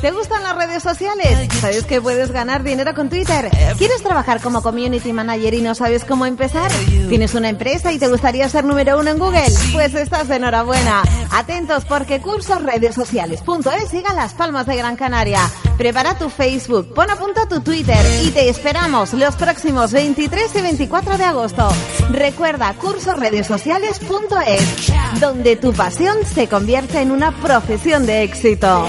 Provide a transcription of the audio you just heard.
¿Te gustan las redes sociales? ¿Sabes que puedes ganar dinero con Twitter? ¿Quieres trabajar como community manager y no sabes cómo empezar? ¿Tienes una empresa y te gustaría ser número uno en Google? Pues estás de enhorabuena. Atentos porque cursosredesociales.es siga las palmas de Gran Canaria. Prepara tu Facebook, pon a punto tu Twitter y te esperamos los próximos 23 y 24 de agosto. Recuerda cursosredesociales.es, donde tu pasión se convierte en una profesión de éxito.